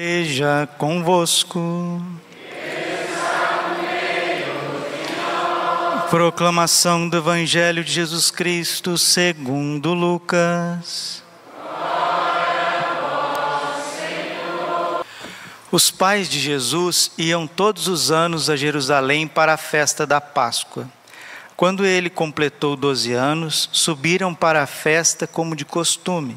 Esteja convosco. Proclamação do Evangelho de Jesus Cristo segundo Lucas. Os pais de Jesus iam todos os anos a Jerusalém para a festa da Páscoa. Quando ele completou doze anos, subiram para a festa como de costume.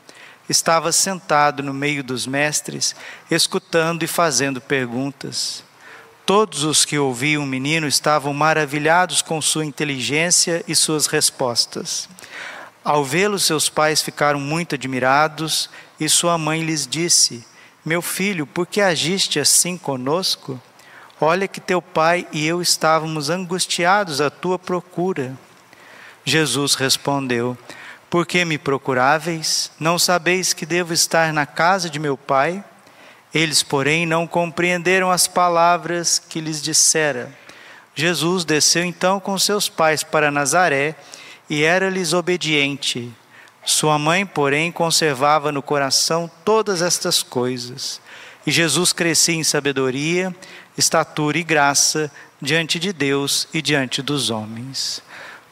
estava sentado no meio dos mestres, escutando e fazendo perguntas. Todos os que ouviam o menino estavam maravilhados com sua inteligência e suas respostas. Ao vê-lo, seus pais ficaram muito admirados e sua mãe lhes disse: Meu filho, por que agiste assim conosco? Olha que teu pai e eu estávamos angustiados à tua procura. Jesus respondeu: por que me procuráveis? Não sabeis que devo estar na casa de meu pai? Eles, porém, não compreenderam as palavras que lhes dissera. Jesus desceu então com seus pais para Nazaré e era-lhes obediente. Sua mãe, porém, conservava no coração todas estas coisas. E Jesus crescia em sabedoria, estatura e graça diante de Deus e diante dos homens.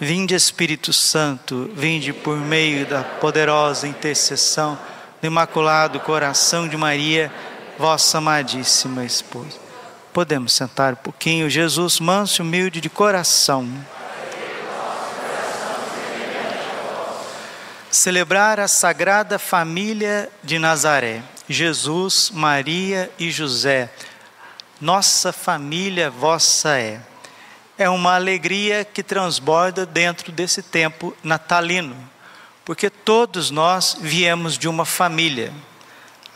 Vinde Espírito Santo, vinde por meio da poderosa intercessão do Imaculado Coração de Maria, vossa amadíssima esposa. Podemos sentar um pouquinho, Jesus manso e humilde de coração. Celebrar a Sagrada Família de Nazaré, Jesus, Maria e José. Nossa família vossa é é uma alegria que transborda dentro desse tempo natalino, porque todos nós viemos de uma família.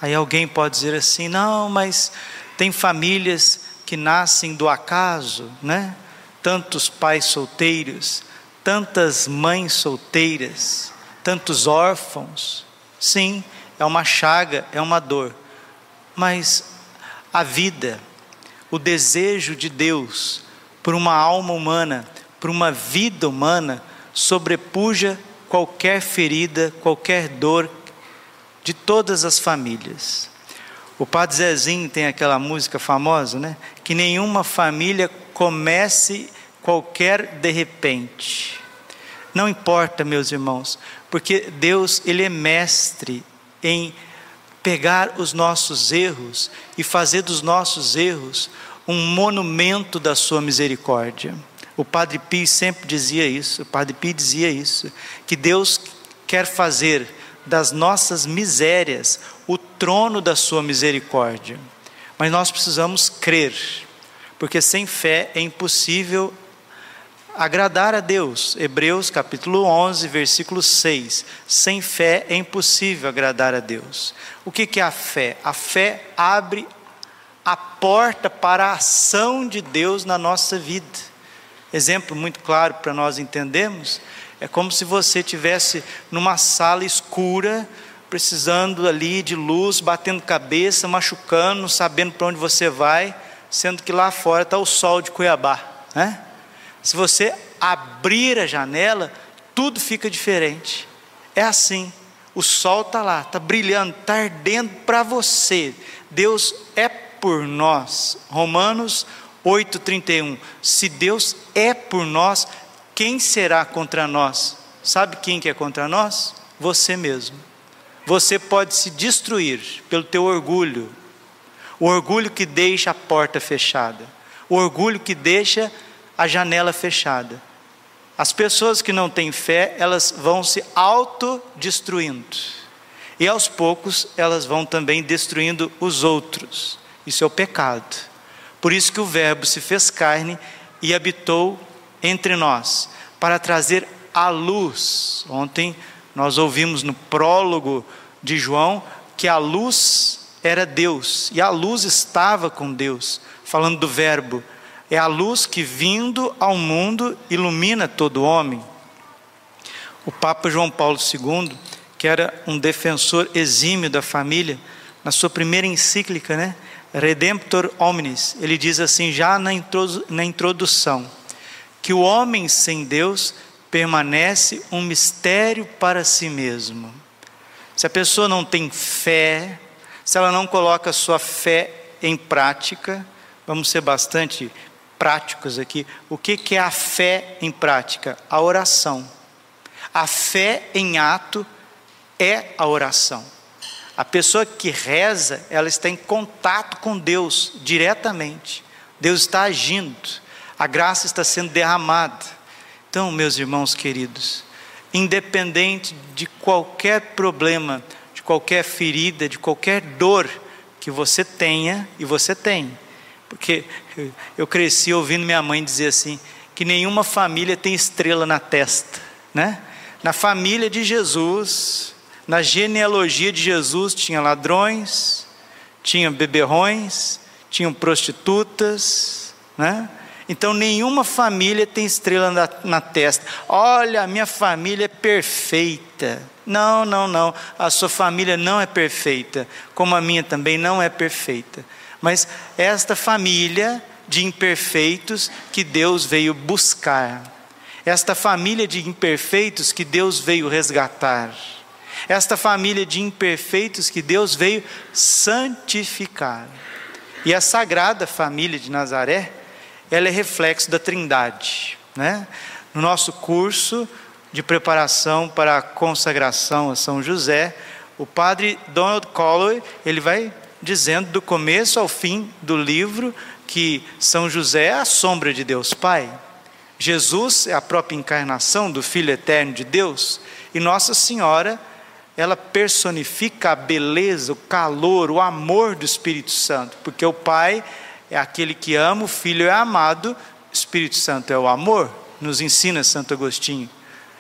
Aí alguém pode dizer assim: não, mas tem famílias que nascem do acaso, né? Tantos pais solteiros, tantas mães solteiras, tantos órfãos. Sim, é uma chaga, é uma dor. Mas a vida, o desejo de Deus, por uma alma humana, por uma vida humana, sobrepuja qualquer ferida, qualquer dor de todas as famílias. O Padre Zezinho tem aquela música famosa, né? Que nenhuma família comece qualquer de repente. Não importa, meus irmãos, porque Deus, Ele é mestre em pegar os nossos erros e fazer dos nossos erros um monumento da sua misericórdia. O Padre Pio sempre dizia isso, o Padre Pio dizia isso, que Deus quer fazer das nossas misérias o trono da sua misericórdia. Mas nós precisamos crer, porque sem fé é impossível agradar a Deus. Hebreus capítulo 11, versículo 6. Sem fé é impossível agradar a Deus. O que é a fé? A fé abre a porta para a ação de Deus na nossa vida. Exemplo muito claro para nós entendermos, é como se você tivesse numa sala escura, precisando ali de luz, batendo cabeça, machucando, sabendo para onde você vai, sendo que lá fora está o sol de Cuiabá, né? Se você abrir a janela, tudo fica diferente. É assim. O sol está lá, está brilhando, está ardendo para você. Deus é por nós. Romanos 8:31. Se Deus é por nós, quem será contra nós? Sabe quem que é contra nós? Você mesmo. Você pode se destruir pelo teu orgulho. O orgulho que deixa a porta fechada. O orgulho que deixa a janela fechada. As pessoas que não têm fé, elas vão se autodestruindo. E aos poucos elas vão também destruindo os outros. Isso é o pecado. Por isso que o Verbo se fez carne e habitou entre nós, para trazer a luz. Ontem nós ouvimos no prólogo de João que a luz era Deus e a luz estava com Deus, falando do Verbo é a luz que, vindo ao mundo, ilumina todo homem. O Papa João Paulo II, que era um defensor exímio da família, na sua primeira encíclica, né, Redemptor Omnis, ele diz assim, já na introdução, que o homem sem Deus permanece um mistério para si mesmo. Se a pessoa não tem fé, se ela não coloca sua fé em prática, vamos ser bastante práticos aqui. O que, que é a fé em prática? A oração. A fé em ato é a oração. A pessoa que reza, ela está em contato com Deus diretamente. Deus está agindo, a graça está sendo derramada. Então, meus irmãos queridos, independente de qualquer problema, de qualquer ferida, de qualquer dor que você tenha, e você tem, porque eu cresci ouvindo minha mãe dizer assim: que nenhuma família tem estrela na testa, né? Na família de Jesus, na genealogia de Jesus, tinha ladrões, tinha beberrões, tinham prostitutas, né? Então nenhuma família tem estrela na, na, testa. Olha, a minha família é perfeita. Não, não, não. A sua família não é perfeita, como a minha também não é perfeita. Mas esta família de imperfeitos que Deus veio buscar, esta família de imperfeitos que Deus veio resgatar, esta família de imperfeitos que Deus veio santificar. E a sagrada família de Nazaré, ela é reflexo da Trindade, né? No nosso curso de preparação para a consagração a São José, o padre Donald Colloway, ele vai dizendo do começo ao fim do livro que São José é a sombra de Deus Pai. Jesus é a própria encarnação do Filho eterno de Deus e Nossa Senhora, ela personifica a beleza, o calor, o amor do Espírito Santo, porque o Pai é aquele que ama, o Filho é amado, o Espírito Santo é o amor, nos ensina Santo Agostinho.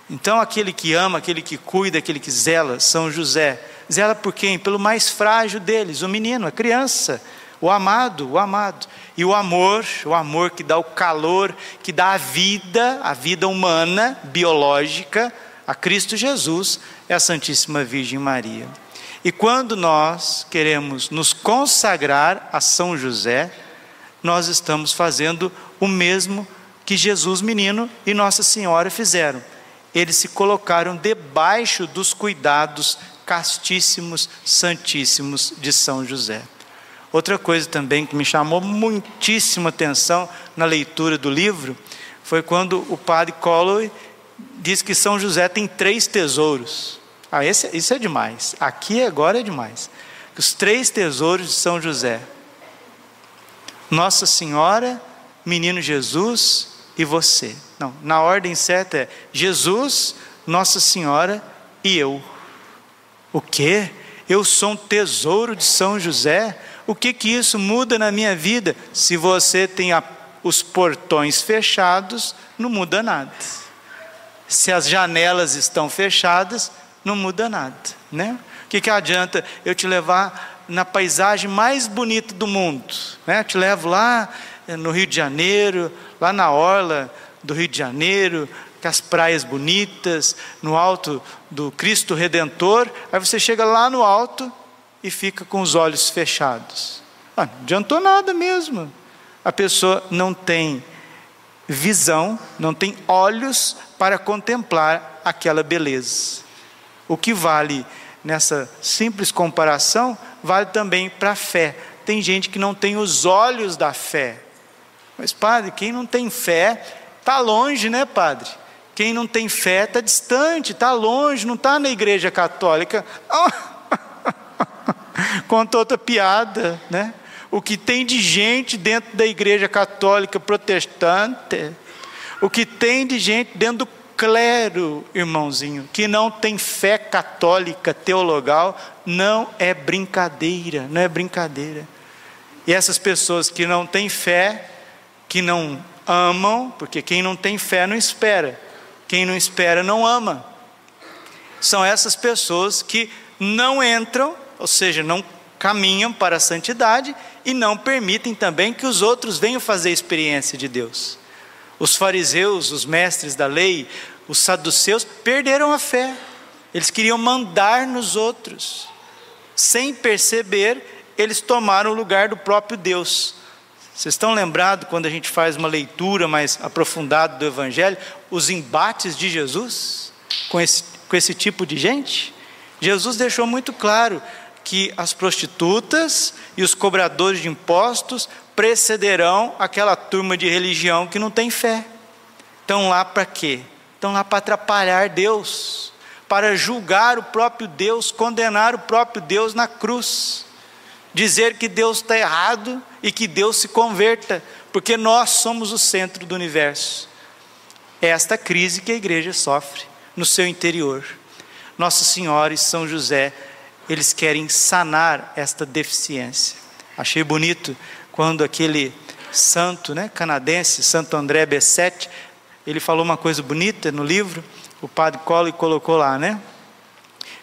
Então, aquele que ama, aquele que cuida, aquele que zela, São José, Zela por quem? Pelo mais frágil deles, o menino, a criança, o amado, o amado. E o amor, o amor que dá o calor, que dá a vida, a vida humana, biológica, a Cristo Jesus, é a Santíssima Virgem Maria. E quando nós queremos nos consagrar a São José, nós estamos fazendo o mesmo que Jesus menino e Nossa Senhora fizeram. Eles se colocaram debaixo dos cuidados castíssimos, santíssimos de São José. Outra coisa também que me chamou muitíssima atenção na leitura do livro foi quando o padre Colloway diz que São José tem três tesouros. Ah, esse, isso é demais. Aqui agora é demais. Os três tesouros de São José: Nossa Senhora, Menino Jesus e você. Não, na ordem certa é Jesus, Nossa Senhora e eu. O quê? Eu sou um tesouro de São José? O que que isso muda na minha vida? Se você tem a, os portões fechados, não muda nada. Se as janelas estão fechadas, não muda nada, né? O que, que adianta eu te levar na paisagem mais bonita do mundo? Né? Eu te levo lá eh, no Rio de Janeiro, lá na orla do Rio de Janeiro, com as praias bonitas, no alto do Cristo Redentor, aí você chega lá no alto e fica com os olhos fechados. Ah, não adiantou nada mesmo. A pessoa não tem visão, não tem olhos para contemplar aquela beleza. O que vale nessa simples comparação, vale também para a fé. Tem gente que não tem os olhos da fé. Mas, padre, quem não tem fé, está longe, né, padre? Quem não tem fé está distante, está longe, não está na igreja católica. Contou outra piada, né? O que tem de gente dentro da igreja católica protestante, O que tem de gente dentro do clero, irmãozinho, que não tem fé católica teologal, não é brincadeira, não é brincadeira. E essas pessoas que não têm fé, que não amam, porque quem não tem fé não espera, quem não espera não ama. São essas pessoas que não entram, ou seja, não caminham para a santidade e não permitem também que os outros venham fazer a experiência de Deus. Os fariseus, os mestres da lei, os saduceus perderam a fé. Eles queriam mandar nos outros. Sem perceber, eles tomaram o lugar do próprio Deus. Vocês estão lembrados quando a gente faz uma leitura mais aprofundada do Evangelho, os embates de Jesus com esse, com esse tipo de gente? Jesus deixou muito claro que as prostitutas e os cobradores de impostos precederão aquela turma de religião que não tem fé. Estão lá para quê? Estão lá para atrapalhar Deus, para julgar o próprio Deus, condenar o próprio Deus na cruz, dizer que Deus está errado e que Deus se converta, porque nós somos o centro do universo. É esta crise que a igreja sofre no seu interior. Nossa Senhora e São José, eles querem sanar esta deficiência. Achei bonito quando aquele santo né, canadense, Santo André Bessette, ele falou uma coisa bonita no livro, o padre Colley colocou lá, né?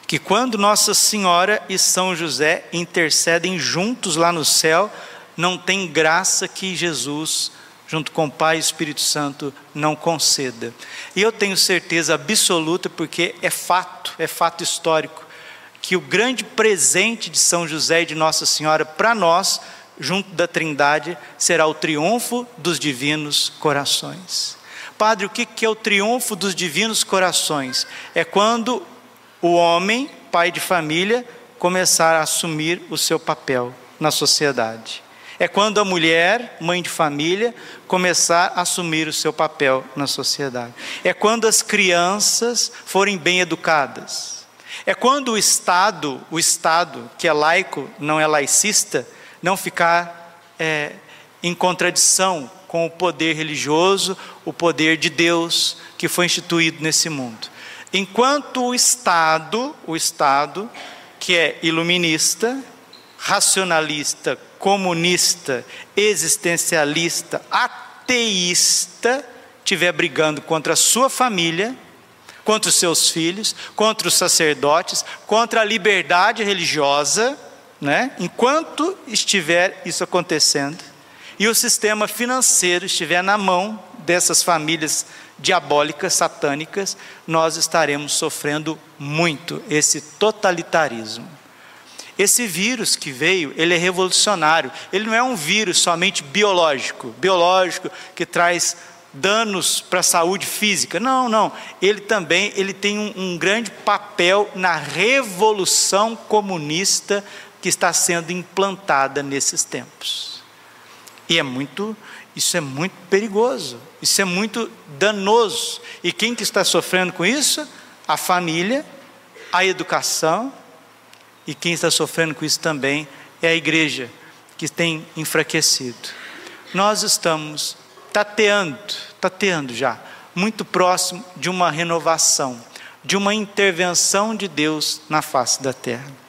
Que quando Nossa Senhora e São José intercedem juntos lá no céu, não tem graça que Jesus, junto com o Pai e Espírito Santo, não conceda. E eu tenho certeza absoluta, porque é fato, é fato histórico, que o grande presente de São José e de Nossa Senhora para nós, junto da Trindade, será o triunfo dos divinos corações. Padre, o que é o triunfo dos divinos corações? É quando o homem, pai de família, começar a assumir o seu papel na sociedade. É quando a mulher, mãe de família, começar a assumir o seu papel na sociedade. É quando as crianças forem bem educadas. É quando o Estado, o Estado que é laico, não é laicista, não ficar é, em contradição com o poder religioso, o poder de Deus que foi instituído nesse mundo. Enquanto o Estado, o Estado que é iluminista, racionalista, comunista, existencialista, ateísta, estiver brigando contra a sua família, contra os seus filhos, contra os sacerdotes, contra a liberdade religiosa, né? Enquanto estiver isso acontecendo, e o sistema financeiro estiver na mão dessas famílias diabólicas, satânicas, nós estaremos sofrendo muito esse totalitarismo. Esse vírus que veio, ele é revolucionário. Ele não é um vírus somente biológico, biológico que traz danos para a saúde física. Não, não. Ele também ele tem um, um grande papel na revolução comunista que está sendo implantada nesses tempos. E é muito, isso é muito perigoso, isso é muito danoso. E quem que está sofrendo com isso? A família, a educação, e quem está sofrendo com isso também é a igreja, que tem enfraquecido. Nós estamos tateando, tateando já, muito próximo de uma renovação, de uma intervenção de Deus na face da terra.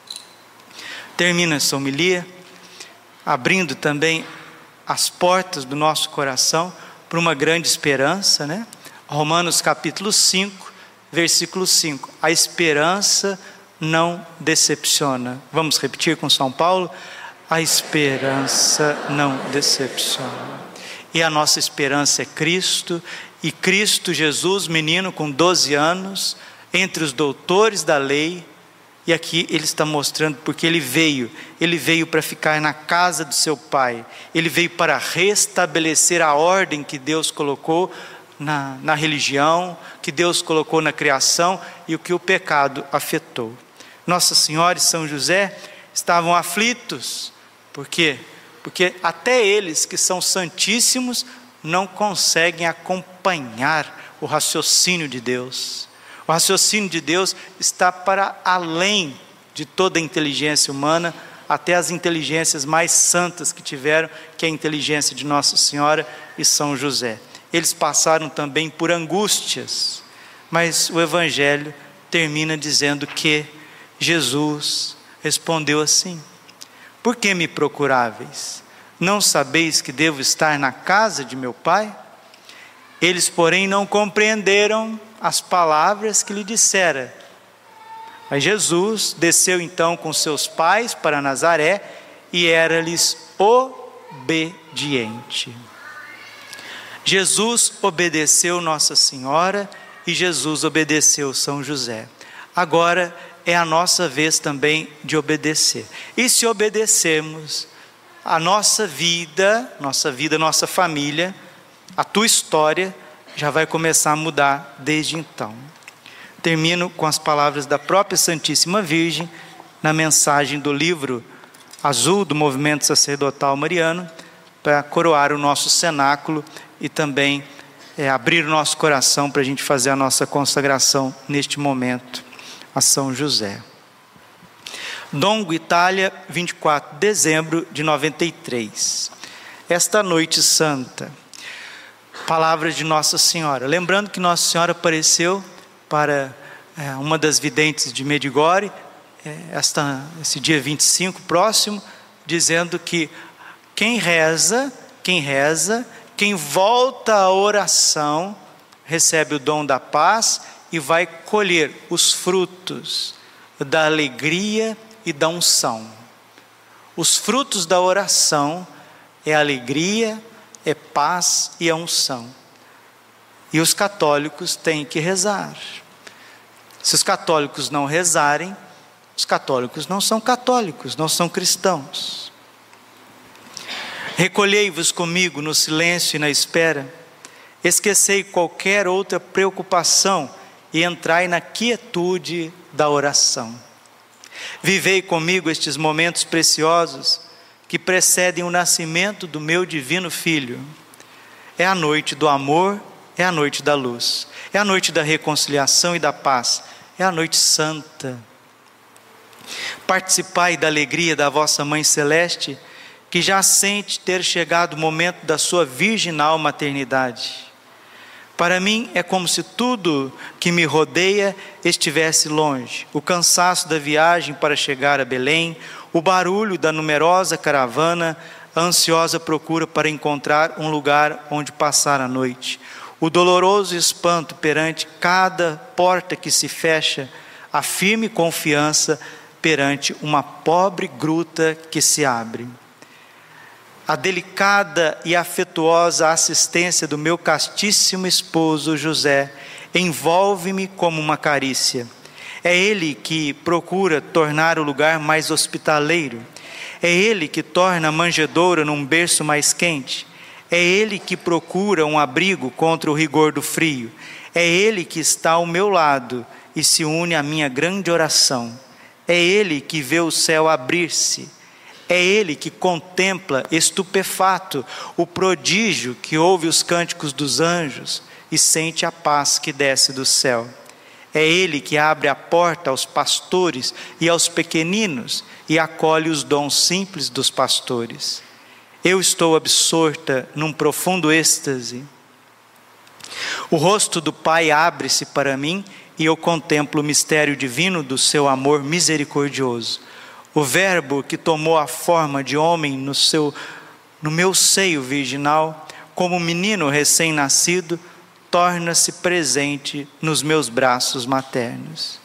Termina essa homilia, abrindo também as portas do nosso coração para uma grande esperança, né? Romanos capítulo 5, versículo 5. A esperança não decepciona. Vamos repetir com São Paulo? A esperança não decepciona. E a nossa esperança é Cristo, e Cristo Jesus, menino com 12 anos, entre os doutores da lei, e aqui ele está mostrando porque ele veio, ele veio para ficar na casa do seu pai, ele veio para restabelecer a ordem que Deus colocou na, na religião, que Deus colocou na criação e o que o pecado afetou. Nossa Senhora e São José estavam aflitos, por quê? Porque até eles que são santíssimos não conseguem acompanhar o raciocínio de Deus. O raciocínio de Deus está para além de toda a inteligência humana, até as inteligências mais santas que tiveram, que é a inteligência de Nossa Senhora e São José. eles passaram também por angústias, mas o Evangelho termina dizendo que Jesus respondeu assim: Por que me procuráveis? Não sabeis que devo estar na casa de meu pai? Eles, porém, não compreenderam as palavras que lhe dissera. Mas Jesus desceu então com seus pais para Nazaré e era-lhes obediente. Jesus obedeceu Nossa Senhora e Jesus obedeceu São José. Agora é a nossa vez também de obedecer. E se obedecermos, a nossa vida, nossa vida, nossa família, a tua história já vai começar a mudar desde então. Termino com as palavras da própria Santíssima Virgem na mensagem do livro azul do movimento sacerdotal mariano para coroar o nosso cenáculo e também é, abrir o nosso coração para a gente fazer a nossa consagração neste momento a São José. Dongo, Itália, 24 de dezembro de 93. Esta noite santa, palavras de Nossa Senhora. Lembrando que Nossa Senhora apareceu para é, uma das videntes de Medigore, é, esta, esse dia 25 próximo, dizendo que quem reza, quem reza, quem volta à oração, recebe o dom da paz e vai colher os frutos da alegria e da unção. Os frutos da oração é alegria, é paz e é unção. E os católicos têm que rezar. Se os católicos não rezarem, os católicos não são católicos, não são cristãos. Recolhei-vos comigo no silêncio e na espera, esquecei qualquer outra preocupação e entrai na quietude da oração. Vivei comigo estes momentos preciosos que precedem o nascimento do meu divino Filho. É a noite do amor, é a noite da luz, é a noite da reconciliação e da paz, é a noite santa. Participai da alegria da vossa Mãe Celeste, que já sente ter chegado o momento da sua virginal maternidade. Para mim é como se tudo que me rodeia estivesse longe. O cansaço da viagem para chegar a Belém, o barulho da numerosa caravana, a ansiosa procura para encontrar um lugar onde passar a noite, o doloroso espanto perante cada porta que se fecha, a firme confiança perante uma pobre gruta que se abre a delicada e afetuosa assistência do meu castíssimo esposo José envolve-me como uma carícia. É ele que procura tornar o lugar mais hospitaleiro. É ele que torna a manjedoura num berço mais quente. É ele que procura um abrigo contra o rigor do frio. É ele que está ao meu lado e se une à minha grande oração. É ele que vê o céu abrir-se é ele que contempla estupefato o prodígio que ouve os cânticos dos anjos e sente a paz que desce do céu. É ele que abre a porta aos pastores e aos pequeninos e acolhe os dons simples dos pastores. Eu estou absorta num profundo êxtase. O rosto do Pai abre-se para mim e eu contemplo o mistério divino do seu amor misericordioso o Verbo que tomou a forma de homem no, seu, no meu seio virginal, como menino recém-nascido, torna-se presente nos meus braços maternos.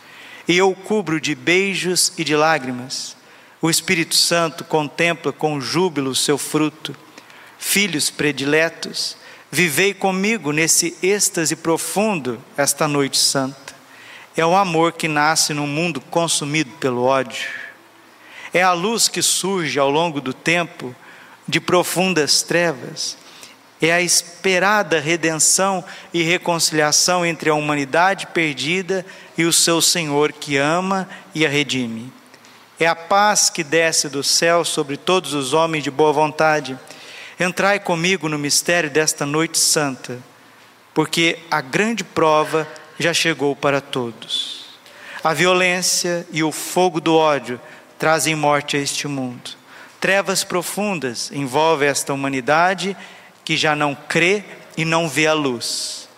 E eu cubro de beijos e de lágrimas. O Espírito Santo contempla com júbilo o seu fruto. Filhos prediletos, vivei comigo nesse êxtase profundo esta noite santa. É o amor que nasce num mundo consumido pelo ódio é a luz que surge ao longo do tempo de profundas trevas. É a esperada redenção e reconciliação entre a humanidade perdida e o seu Senhor que ama e a redime. É a paz que desce do céu sobre todos os homens de boa vontade. Entrai comigo no mistério desta noite santa, porque a grande prova já chegou para todos. A violência e o fogo do ódio trazem morte a este mundo. Trevas profundas envolvem esta humanidade que já não crê e não vê a luz.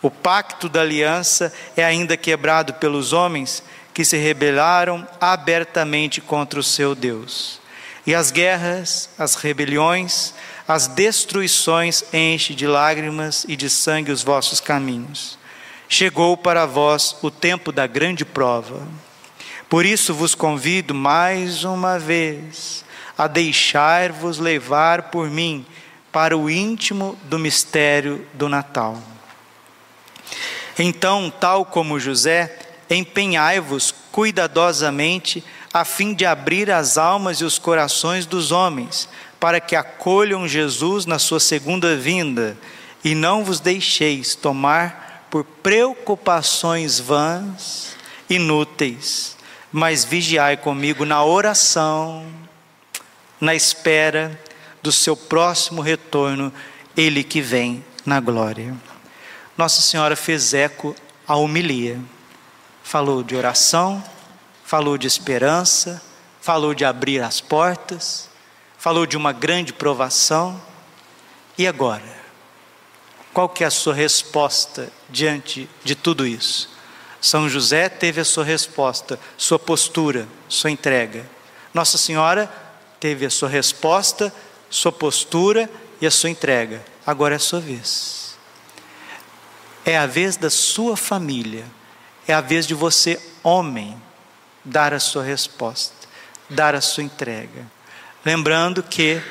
O pacto da aliança é ainda quebrado pelos homens que se rebelaram abertamente contra o seu Deus. E as guerras, as rebeliões, as destruições enchem de lágrimas e de sangue os vossos caminhos. Chegou para vós o tempo da grande prova. Por isso vos convido mais uma vez a deixar-vos levar por mim para o íntimo do mistério do Natal. Então, tal como José, empenhai-vos cuidadosamente a fim de abrir as almas e os corações dos homens, para que acolham Jesus na sua segunda vinda, e não vos deixeis tomar por preocupações vãs, inúteis, mas vigiai comigo na oração, na espera do seu próximo retorno, ele que vem na glória. Nossa Senhora fez eco à homilia, falou de oração, falou de esperança, falou de abrir as portas, falou de uma grande provação. E agora? Qual que é a sua resposta diante de tudo isso? São José teve a sua resposta, sua postura, sua entrega. Nossa Senhora teve a sua resposta, sua postura e a sua entrega. Agora é a sua vez. É a vez da sua família. É a vez de você, homem, dar a sua resposta, dar a sua entrega. Lembrando que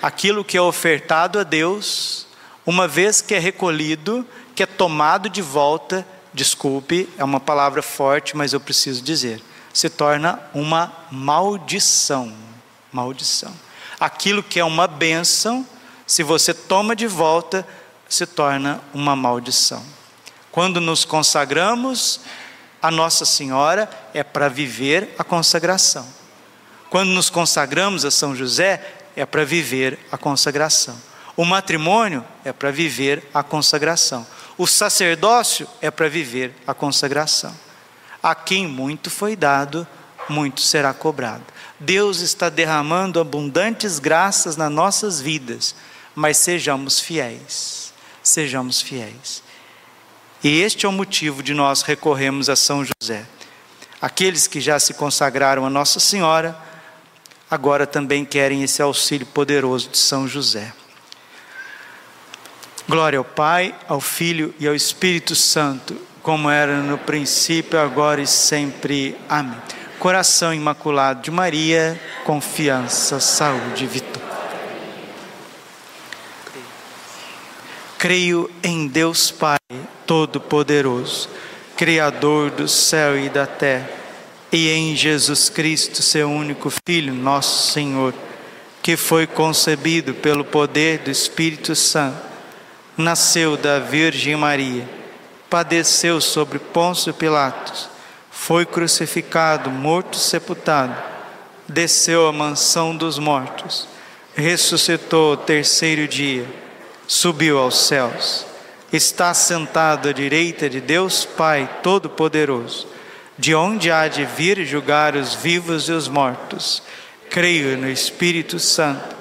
aquilo que é ofertado a Deus, uma vez que é recolhido, que é tomado de volta, desculpe, é uma palavra forte, mas eu preciso dizer, se torna uma maldição. Maldição. Aquilo que é uma bênção, se você toma de volta, se torna uma maldição. Quando nos consagramos a Nossa Senhora, é para viver a consagração. Quando nos consagramos a São José, é para viver a consagração. O matrimônio é para viver a consagração. O sacerdócio é para viver a consagração. A quem muito foi dado, muito será cobrado. Deus está derramando abundantes graças nas nossas vidas, mas sejamos fiéis. Sejamos fiéis. E este é o motivo de nós recorrermos a São José. Aqueles que já se consagraram a Nossa Senhora, agora também querem esse auxílio poderoso de São José. Glória ao Pai, ao Filho e ao Espírito Santo, como era no princípio, agora e sempre. Amém. Coração imaculado de Maria, confiança, saúde e vitória. Creio em Deus Pai Todo-Poderoso, Criador do céu e da terra, e em Jesus Cristo, seu único Filho, nosso Senhor, que foi concebido pelo poder do Espírito Santo nasceu da Virgem Maria, padeceu sobre Pôncio Pilatos, foi crucificado, morto, sepultado, desceu à mansão dos mortos, ressuscitou o terceiro dia, subiu aos céus, está sentado à direita de Deus Pai Todo-Poderoso, de onde há de vir julgar os vivos e os mortos. Creio no Espírito Santo,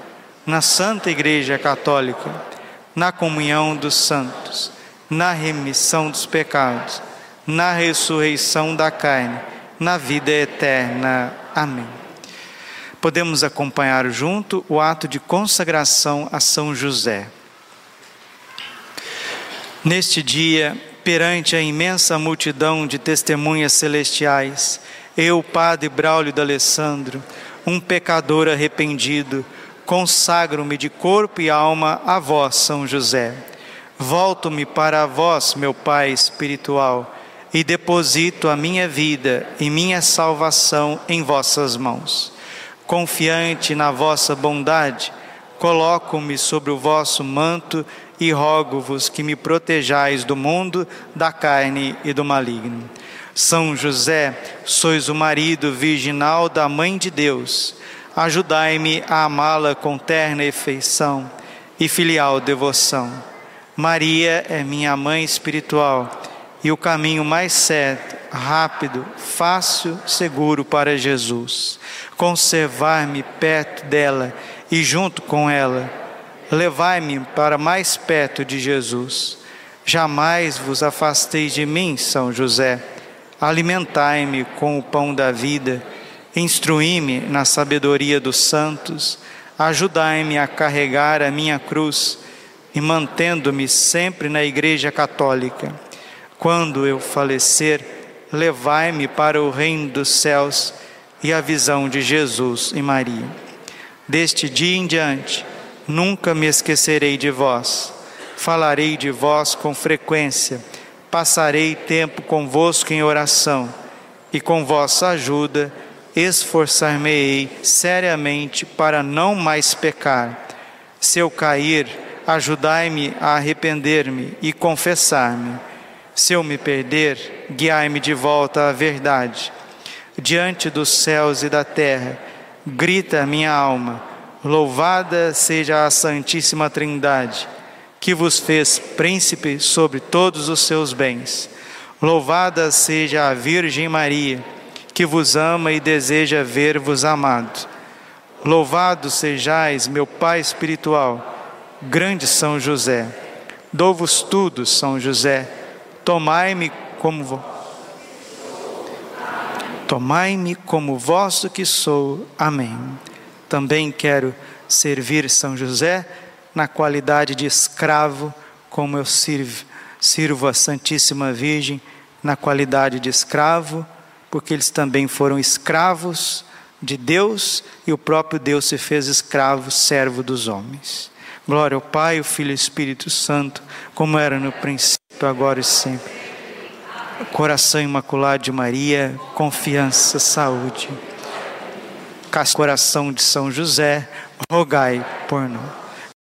na Santa Igreja Católica na comunhão dos santos, na remissão dos pecados, na ressurreição da carne, na vida eterna. Amém. Podemos acompanhar junto o ato de consagração a São José. Neste dia, perante a imensa multidão de testemunhas celestiais, eu, Padre Braulio d'Alessandro, um pecador arrependido, consagro-me de corpo e alma a vós, São José. Volto-me para vós, meu Pai espiritual, e deposito a minha vida e minha salvação em vossas mãos. Confiante na vossa bondade, coloco-me sobre o vosso manto e rogo-vos que me protejais do mundo, da carne e do maligno. São José, sois o marido virginal da Mãe de Deus Ajudai-me a amá-la com terna efeição e filial devoção. Maria é minha mãe espiritual e o caminho mais certo, rápido, fácil, seguro para Jesus. Conservar-me perto dela e junto com ela, levai-me para mais perto de Jesus. Jamais vos afasteis de mim, São José. Alimentai-me com o pão da vida, instruí-me na sabedoria dos santos, ajudai-me a carregar a minha cruz e mantendo-me sempre na Igreja Católica. Quando eu falecer, levai-me para o reino dos céus e a visão de Jesus e Maria. Deste dia em diante, nunca me esquecerei de vós. Falarei de vós com frequência, passarei tempo convosco em oração, e com vossa ajuda esforçar-me-ei seriamente para não mais pecar. Se eu cair, ajudai-me a arrepender-me e confessar-me. Se eu me perder, guiai-me de volta à verdade. Diante dos céus e da terra, grita minha alma: Louvada seja a Santíssima Trindade, que vos fez príncipe sobre todos os seus bens. Louvada seja a Virgem Maria, que vos ama e deseja ver-vos amado. Louvado sejais, meu Pai espiritual, grande São José. Dou-vos tudo, São José. Tomai-me como. Tomai-me como vosso que sou. Amém. Também quero servir São José na qualidade de escravo, como eu sirvo, sirvo a Santíssima Virgem na qualidade de escravo, porque eles também foram escravos de Deus e o próprio Deus se fez escravo, servo dos homens. Glória ao Pai, ao Filho e ao Espírito Santo, como era no princípio, agora e sempre. Coração imaculado de Maria, confiança, saúde. Coração de São José, rogai por nós.